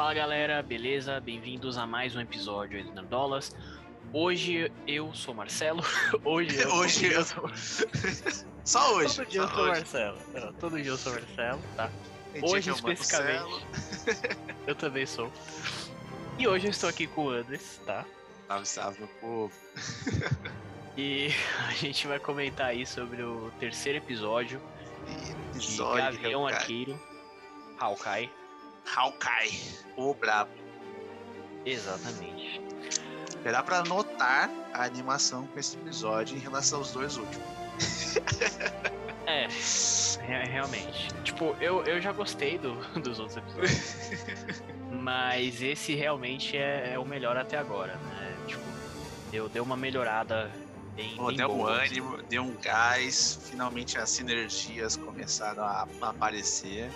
Fala galera, beleza? Bem-vindos a mais um episódio do Nerdolas. Hoje eu sou Marcelo. Hoje eu, Hoje eu sou. Só hoje. Todo dia eu sou hoje. Marcelo. Não, todo dia eu sou Marcelo, tá? Tem Hoje o especificamente. Eu também sou. E hoje eu estou aqui com o Andres, tá? Salve, salve, meu povo. E a gente vai comentar aí sobre o terceiro episódio E de episódio de Gavião. Arqueiro, Hawkeye. Hawkeye, o brabo. Exatamente. Dá pra notar a animação com esse episódio em relação aos dois últimos. É, re- realmente. Tipo, eu, eu já gostei do, dos outros episódios. mas esse realmente é, é o melhor até agora, né? Tipo, deu, deu uma melhorada bem, Pô, bem deu um boa. ânimo, deu um gás, finalmente as sinergias começaram a aparecer.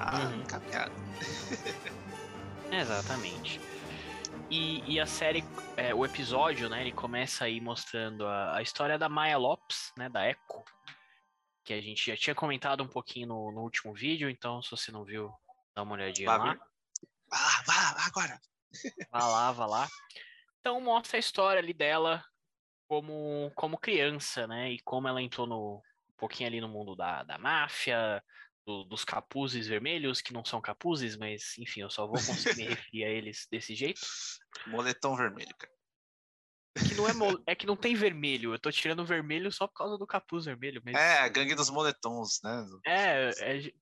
Ah, Uhum. caminhada. Exatamente. E, e a série, é, o episódio, né, ele começa aí mostrando a, a história da Maya Lopes, né, da Echo, que a gente já tinha comentado um pouquinho no, no último vídeo, então se você não viu, dá uma olhadinha lá. Vai lá, vai lá, agora. Vá lá, vá lá. Então mostra a história ali dela como, como criança, né? E como ela entrou no, um pouquinho ali no mundo da, da máfia, do- dos capuzes vermelhos, que não são capuzes, mas enfim, eu só vou conseguir me referir a eles desse jeito. Moletom vermelho, cara. Que não é, mo- é que não tem vermelho, eu tô tirando vermelho só por causa do capuz vermelho. Mas É, a gangue dos moletons, né? é, é,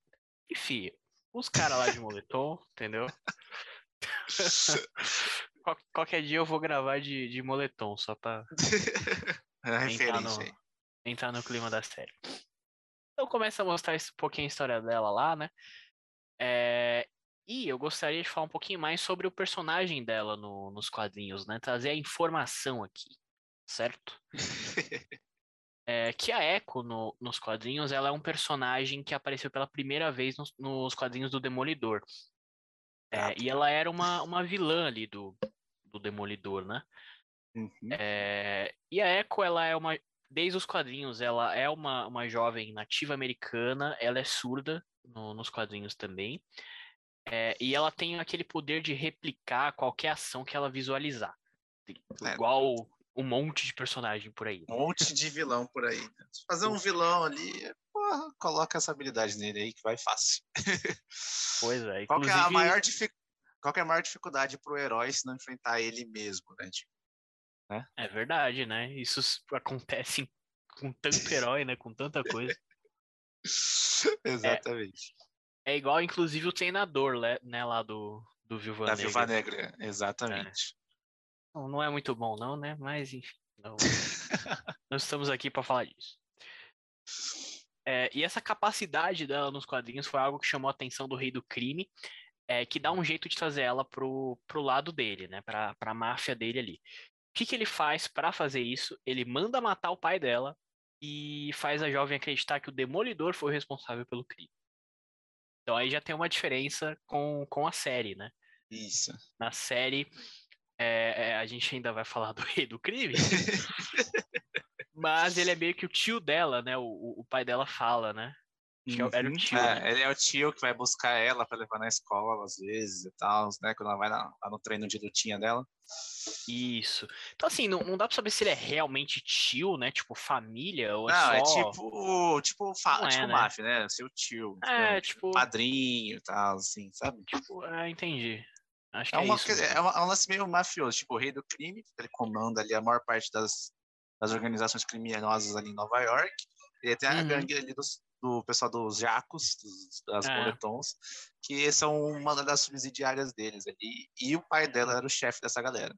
enfim, os caras lá de moletom, entendeu? Qual- qualquer dia eu vou gravar de, de moletom, só pra É Entrar no- entrar no clima da série. Então começa a mostrar esse- um pouquinho a história dela lá, né? É, E eu gostaria de falar um pouquinho mais sobre o personagem dela no- nos quadrinhos, né? Trazer a informação aqui, certo? É, que a Echo no- nos quadrinhos, ela é um personagem que apareceu pela primeira vez nos, nos quadrinhos do Demolidor. É, e ela era uma, uma vilã ali do, do Demolidor, né? Uhum. É, e a Echo, ela é uma. Desde os quadrinhos, ela é uma, uma jovem nativa americana, ela é surda no- nos quadrinhos também. É, e ela tem aquele poder de replicar qualquer ação que ela visualizar. É. Igual um monte de personagem por aí. Um monte de vilão por aí. Se fazer um vilão ali, porra, coloca essa habilidade nele aí que vai fácil. Pois é. Qual que é a Inclusive, maior dific... Qual é a maior dificuldade pro herói se não enfrentar ele mesmo, né? Tipo, é verdade, né? Isso acontece com tanto herói, né? Com tanta coisa. Exatamente. É igual, inclusive, o treinador, né? né, Lá do, do Viúva da Negra. Viúva Negra, exatamente. Não, não é muito bom, não, né? Mas, enfim. Não, não estamos aqui para falar disso. É, e essa capacidade dela nos quadrinhos foi algo que chamou a atenção do Rei do Crime, é, que dá um jeito de trazer ela pro, pro lado dele, né? Pra, pra máfia dele ali. O que, que ele faz para fazer isso? Ele manda matar o pai dela e faz a jovem acreditar que o Demolidor foi o responsável pelo crime. Então aí já tem uma diferença com, com a série, né? Isso. na série. é, é, a gente ainda vai falar do rei do crime. mas ele é meio que o tio dela, né? O, o- o pai dela fala, né? Acho que é o- era o Uhum. tio, É, né? ele é o tio que vai buscar ela pra levar na escola às vezes e tal, né? Quando ela vai na- lá no treino de lutinha dela. Isso. Então, assim, não, não dá pra saber se ele é realmente tio, né? Tipo, família, ou é não, só. é tipo, tipo, fa... Não é, tipo né? máfia, né? Seu tio. É, né? tipo. Padrinho e tal, assim, sabe? tipo é, entendi. Acho que É, é, uma, isso. é, uma- é um lance meio mafioso, tipo o rei do crime, ele comanda ali a maior parte das, das organizações criminosas ali em Nova York. E tem a Uhum. gangue ali dos- do pessoal dos jacos, dos, das É. moletons, que são uma das subsidiárias deles ali. E o pai dela era o chefe dessa galera.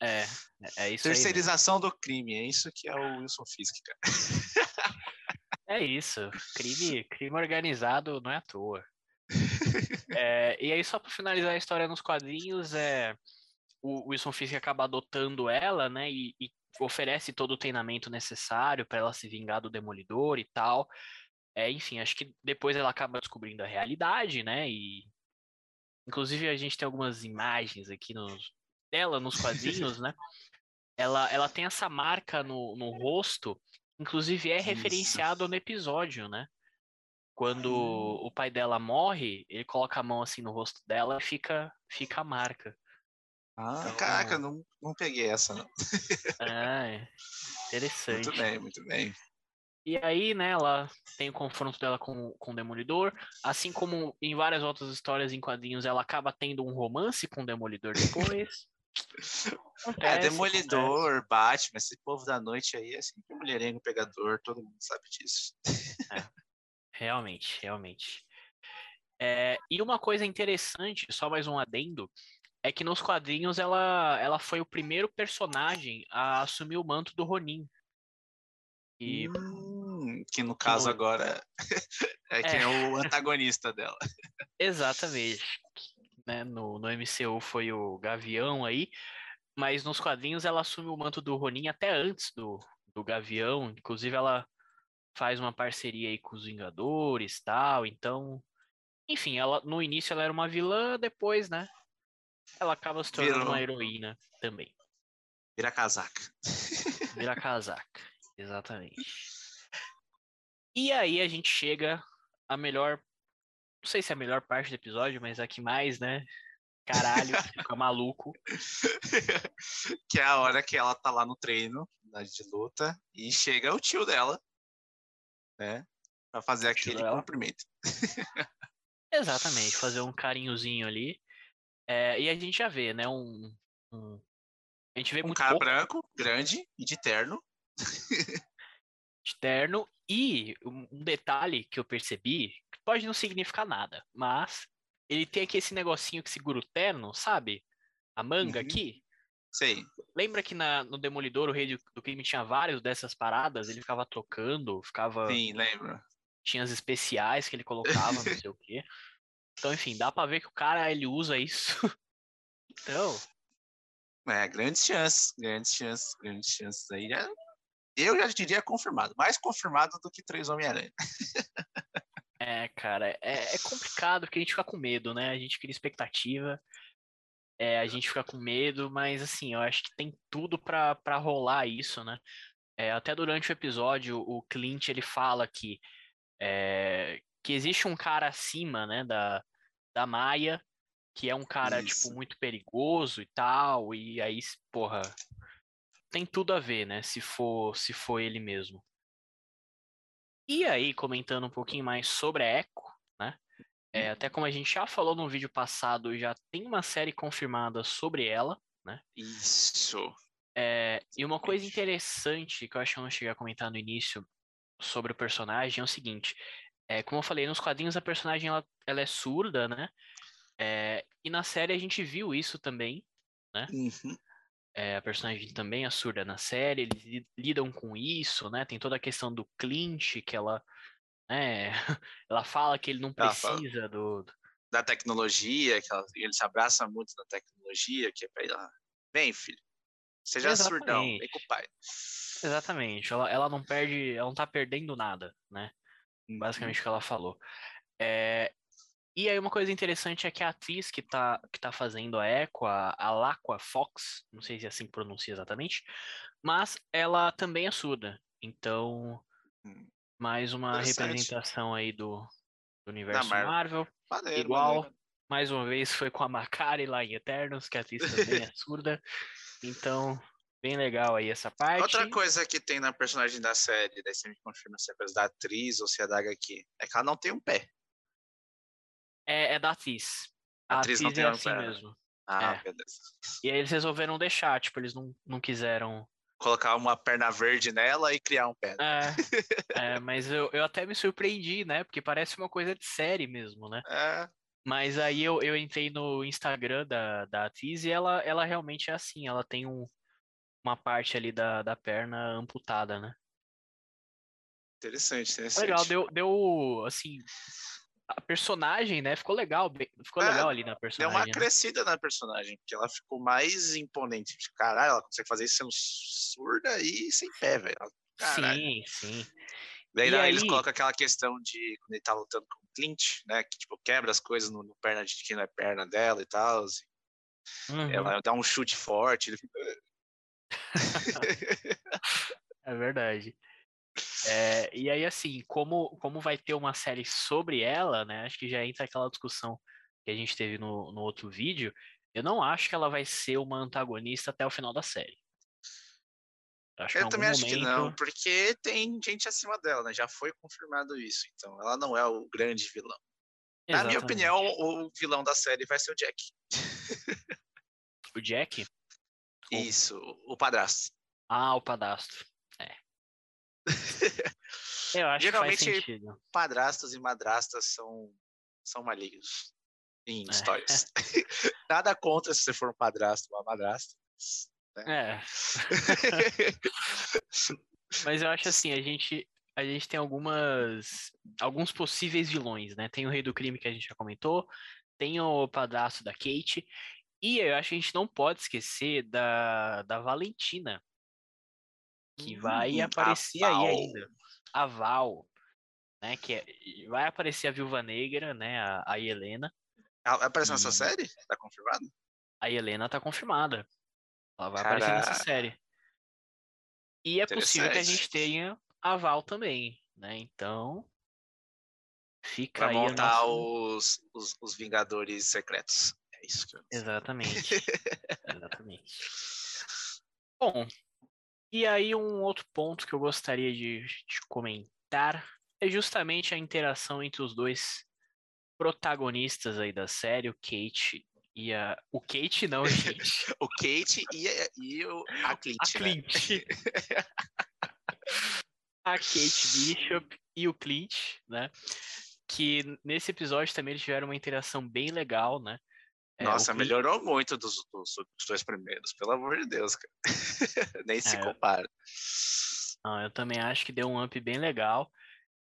É, é isso aí. mesmo. Terceirização do crime, é isso que é o Wilson Fisk, cara. É isso. Crime, crime organizado não é à toa. É, e aí, só pra finalizar a história nos quadrinhos, é o Wilson Fisk acaba adotando ela, né? E, e oferece todo o treinamento necessário para ela se vingar do Demolidor e tal. É, enfim, acho que depois ela acaba descobrindo a realidade, né? E inclusive a gente tem algumas imagens aqui nos, dela nos quadrinhos, né? Ela, ela tem essa marca no, no rosto, inclusive é referenciado no episódio, né? Quando Hum. o pai dela morre, ele coloca a mão assim no rosto dela e fica, fica a marca. Ah, Então- caraca, não, não peguei essa, não. Ah, é. interessante. Muito bem, muito bem. E aí, né, ela tem o confronto dela com, com o Demolidor. Assim como em várias outras histórias em quadrinhos, ela acaba tendo um romance com o Demolidor depois. É, Acontece, Demolidor, Batman, esse povo da noite aí é sempre mulherengo pegador, todo mundo sabe disso. Realmente, realmente. É, e uma coisa interessante, só mais um adendo, é que nos quadrinhos ela, ela foi o primeiro personagem a assumir o manto do Ronin. E Hum, que no caso no- agora é quem É. é o antagonista dela. exatamente, né, no, no MCU foi o Gavião aí, mas nos quadrinhos ela assume o manto do Ronin até antes do, do Gavião, inclusive ela faz uma parceria aí com os Vingadores tal, então, enfim, ela no início ela era uma vilã, depois, né, ela acaba se tornando Virou. uma heroína também. Vira casaca. Vira casaca. Exatamente. E aí a gente chega à melhor. Não sei se é a melhor parte do episódio, mas a que mais, né? Caralho, fica maluco. que é a hora que ela tá lá no treino né, de luta e chega o tio dela, né? Pra fazer aquele dela. cumprimento. Exatamente, fazer um carinhozinho ali. É, e a gente já vê, né? Um. um- A gente vê Um muito cara pouco branco, grande e de terno. de terno. E um detalhe que eu percebi, que pode não significar nada, mas ele tem aqui esse negocinho que segura o terno, sabe? A manga Uhum. aqui. Sei. Lembra que na, no Demolidor o Rei do, do Crime tinha vários dessas paradas? Ele ficava trocando, ficava. Sim, lembro. Tinha as especiais que ele colocava, não sei o quê. Então, enfim, dá pra ver que o cara ele usa isso. então, É, grandes chances, grandes chances, grandes chances aí. Já- Eu já diria confirmado. Mais confirmado do que três Homem-Aranha. é, cara, é, é complicado porque a gente fica com medo, né? A gente cria expectativa, é, a gente fica com medo, mas assim, eu acho que tem tudo pra, pra rolar isso, né? É, até durante o episódio, o Clint ele fala que, é, que existe um cara acima, né, da, da Maia, que é um cara, Isso. tipo, muito perigoso e tal, e aí, porra, tem tudo a ver, né, se for, se for ele mesmo. E aí, comentando um pouquinho mais sobre a Echo, né, é, até como a gente já falou no vídeo passado, já tem uma série confirmada sobre ela, Isso. é, e uma coisa interessante que eu acho que eu não cheguei a comentar no início sobre o personagem é o seguinte: é, como eu falei, nos quadrinhos a personagem ela, ela é surda, né? É, e na série a gente viu isso também. Uhum. é, a personagem também é surda na série, eles li- lidam com isso, né? Tem toda a questão do Clint, que ela. né, ela fala que ele não fala. precisa do. Da tecnologia, que ela- ele se abraça muito na tecnologia, que é pra ela. Vem, filho. Seja surdão, vem Exatamente. com o pai. Exatamente, ela, ela não perde, ela não tá perdendo nada, né? Uhum. basicamente o que ela falou. É, e aí uma coisa interessante é que a atriz que tá, que tá fazendo a Echo, a, a Laqua Fox, não sei se é assim que pronuncia exatamente, mas ela também é surda. Então, Hum. mais uma representação aí do, do universo Marvel. Marvel. Maneiro, Igual, maneiro. mais uma vez, foi com a Macari lá em Eternos, que a atriz também é surda. Então, bem legal aí essa parte. Outra coisa que tem na personagem da série, daí você me confirma se é coisa da atriz ou se é da HQ, é que ela não tem um pé. É, é da atriz. A atriz atriz, não tem é um assim pé, né? mesmo. Ah, É. beleza. E aí eles resolveram deixar, tipo, eles não, não quiseram. Colocar uma perna verde nela e criar um pé. É, é, mas eu, eu até me surpreendi, né? Porque parece uma coisa de série mesmo, né? É, Mas aí eu, eu entrei no Instagram da, da atriz e ela, ela realmente é assim, ela tem um, uma parte ali da, da perna amputada, né? interessante, interessante. Legal, deu, deu assim. A personagem, né? Ficou legal, ficou É, legal ali na Deu personagem. uma né? crescida na personagem, porque ela ficou mais imponente. Caralho, ela consegue fazer isso sendo surda e sem pé, velho. Sim, sim. Daí, daí eles aí- colocam aquela questão de quando ele tá lutando com o Clint, né? Que tipo, quebra as coisas no, no perna de quem não é perna dela e tal. Uhum, Ela dá um chute forte. Ele fica... é verdade. É, e aí, assim, como, como vai ter uma série sobre ela, né? Acho que já entra aquela discussão que a gente teve no, no outro vídeo. Eu não acho que ela vai ser uma antagonista até o final da série. Acho eu também acho momento... que não, porque tem gente acima dela, né? Já foi confirmado isso. Então, ela não é o grande vilão. Exatamente. Na minha opinião, o vilão da série vai ser o Jack. o Jack? Isso, o padrasto. Ah, o padrasto. É. eu acho Geralmente, que faz sentido. padrastos e madrastas são, são malignos em é. histórias. Nada contra se você for um padrasto ou uma madrasta. Né? É. Mas eu acho assim, a gente a gente tem algumas alguns possíveis vilões, né? Tem o Rei do Crime que a gente já comentou, tem o padrasto da Kate, e eu acho que a gente não pode esquecer da, da Valentina, que vai hum, aparecer aí ainda. A Val, né? Que é, vai aparecer a Viúva Negra, né? A, a Helena. Ela aparece nessa série? Tá confirmado? A Helena tá confirmada. Ela vai Caraca. aparecer nessa série. E é possível que a gente tenha a Val também, né? Então. Fica vai aí. montar os, os, os, Vingadores Secretos. Isso que eu Exatamente. Exatamente. Bom, e aí um outro ponto que eu gostaria de, de comentar é justamente a interação entre os dois protagonistas aí da série, o Kate e a. O Kate não, gente. o Kate e, a, e o, a Clint. A Clint. Né? a Kate Bishop e o Clint, né? Que nesse episódio também eles tiveram uma interação bem legal, né? É, Nossa, Clint... melhorou muito dos, dos, dos, dois primeiros, pelo amor de Deus, cara. Nem se é, compara. Não, eu também acho que deu um up bem legal.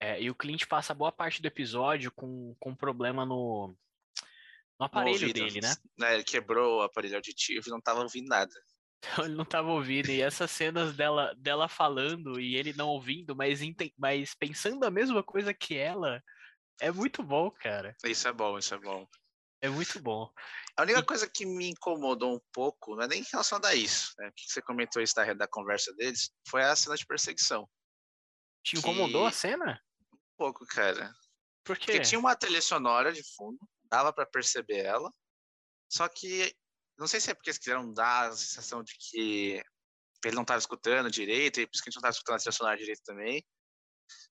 É, e o Clint passa boa parte do episódio com, com um problema no, no aparelho no dele, né? né? Ele quebrou o aparelho auditivo e não tava ouvindo nada. Então, ele não tava ouvindo. E essas cenas dela, dela falando e ele não ouvindo, mas, mas pensando a mesma coisa que ela, é muito bom, cara. Isso é bom, isso é bom. É muito bom. A única coisa que me incomodou um pouco, não é nem relacionada a isso, né? Que você comentou isso da, da conversa deles, foi a cena de perseguição. Te incomodou que... a cena? Um pouco, cara. Por quê? Porque tinha uma trilha sonora de fundo, dava para perceber ela, só que não sei se é porque eles quiseram dar a sensação de que ele não estava escutando direito, e por isso que a gente não estava escutando a trilha sonora direito também,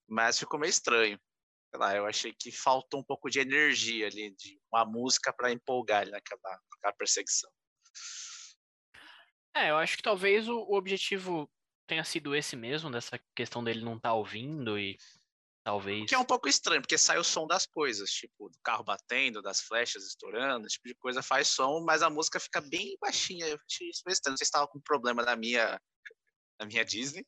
mas ficou meio estranho sei lá, eu achei que faltou um pouco de energia ali, de uma música para empolgar ali naquela, naquela perseguição. É, eu acho que talvez o, o, objetivo tenha sido esse mesmo, dessa questão dele não estar tá ouvindo e talvez. Que é um pouco estranho, porque sai o som das coisas, tipo, do carro batendo, das flechas estourando, esse tipo de coisa faz som, mas a música fica bem baixinha. Eu achei isso meio estranho. Não sei se estava com problema na minha, na minha Disney,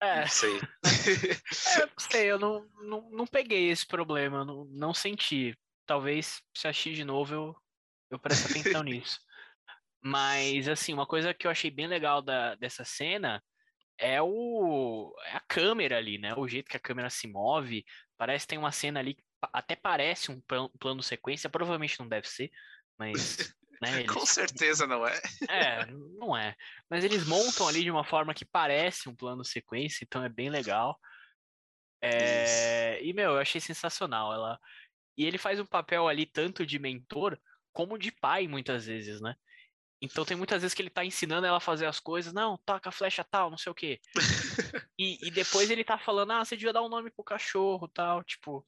é. Não sei. é, não sei, eu não, não, não peguei esse problema, não, não senti. Talvez se assistir de novo eu, eu preste atenção nisso. Mas, assim, uma coisa que eu achei bem legal da, dessa cena é, o, é a câmera ali, né? O jeito que a câmera se move. Parece que tem uma cena ali que até parece um plano sequência, provavelmente não deve ser, mas Né? Eles... Com certeza não é. É, não é. Mas eles montam ali de uma forma que parece um plano sequência, então é bem legal. É... E, meu, eu achei sensacional. Ela... E ele faz um papel ali tanto de mentor como de pai, muitas vezes, né? Então tem muitas vezes que ele tá ensinando ela a fazer as coisas, não, toca a flecha tal, não sei o quê. e, e depois ele tá falando, ah, você devia dar um nome pro cachorro tal, tipo.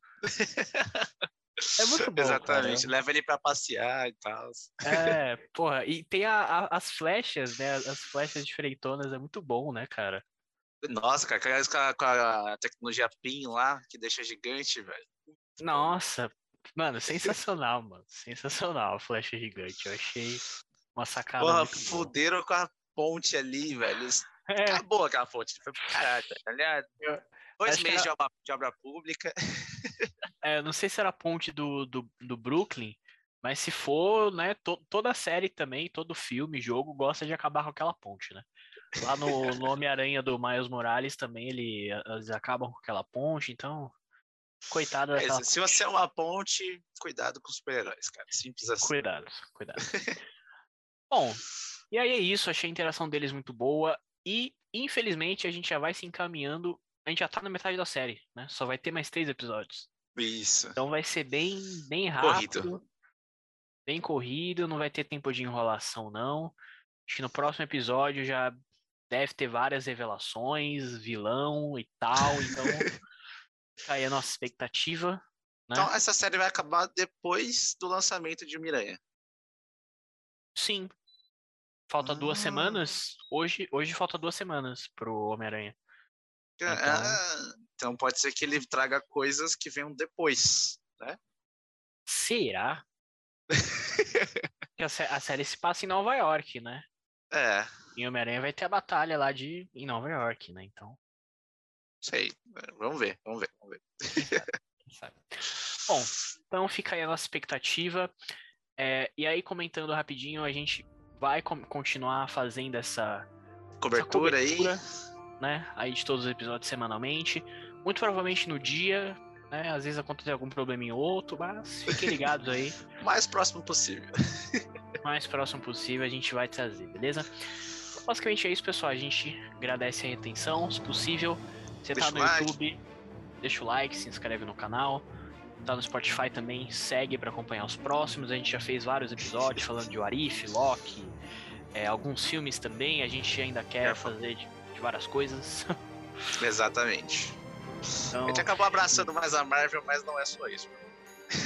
É muito bom. Exatamente, cara. leva ele para passear e tal. É, porra, e tem a, a, as flechas, né? As flechas diferentonas, é muito bom, né, cara? Nossa, cara, com a, com a tecnologia PIN lá, que deixa gigante, velho. Nossa, mano, sensacional, mano. Sensacional a flecha gigante. Eu achei uma sacada. Porra, fuderam com a ponte ali, velho. É. Acabou aquela ponte. Foi pro caralho, tá ligado? Dois meses de, obra, de obra pública. É, não sei se era a ponte do, do, do Brooklyn, mas se for, né, to, toda a série também, todo filme, jogo, gosta de acabar com aquela ponte, né? Lá no, no Homem-Aranha do Miles Morales também, ele, eles acabam com aquela ponte, então. Coitado é, Se você é uma ponte, cuidado com os super-heróis, cara. Simples assim. Cuidado, cuidado. Bom, e aí é isso. Achei a interação deles muito boa. E, infelizmente, a gente já vai se encaminhando a gente já tá na metade da série, né? Só vai ter mais três episódios. Isso. Então vai ser bem, bem rápido. Corrido. Bem corrido, não vai ter tempo de enrolação, não. Acho que no próximo episódio já deve ter várias revelações, vilão e tal, então fica aí a nossa expectativa. Né? Então essa série vai acabar depois do lançamento de Miranha. Sim. Falta duas Ah. semanas. Hoje, hoje falta duas semanas pro Homem-Aranha. Então- Ah, então pode ser que ele traga coisas que venham depois, né? Será? a, sé- a série se passa em Nova York, né? É, E Homem-Aranha vai ter a batalha lá de em Nova York, né? Então, sei. Vamos ver, vamos ver, vamos ver. sabe. Bom, então fica aí a nossa expectativa. É, e aí, comentando rapidinho, a gente vai continuar fazendo essa, essa Cobertura, aí. Né? Aí de todos os episódios semanalmente. Muito provavelmente no dia, né? Às vezes acontece algum probleminha ou outro, mas fiquem ligados aí. mais próximo possível. Mais próximo possível a gente vai trazer, beleza? Basicamente é isso, pessoal. A gente agradece a atenção, se possível. Você tá Deixa no o like. YouTube, deixa o like, se inscreve no canal. Tá no Spotify também, segue para acompanhar os próximos. A gente já fez vários episódios falando de Warif, Loki, é, alguns filmes também. A gente ainda quer É. fazer de, de várias coisas. Exatamente. Então, A gente acabou abraçando mais a Marvel, mas não é só isso.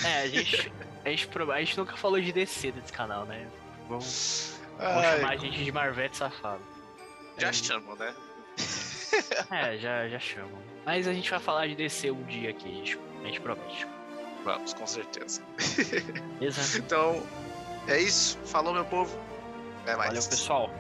é, a gente, a, gente, a gente nunca falou de DC nesse canal, né? Vamos, vamos chamar a gente de Marvete safado. já É, chamam, né? É, já, já chamam. Mas a gente vai falar de DC um dia aqui, a gente, a gente promete. Vamos, com certeza. Beleza? Então, é isso. Falou, meu povo. Até mais. Valeu, pessoal.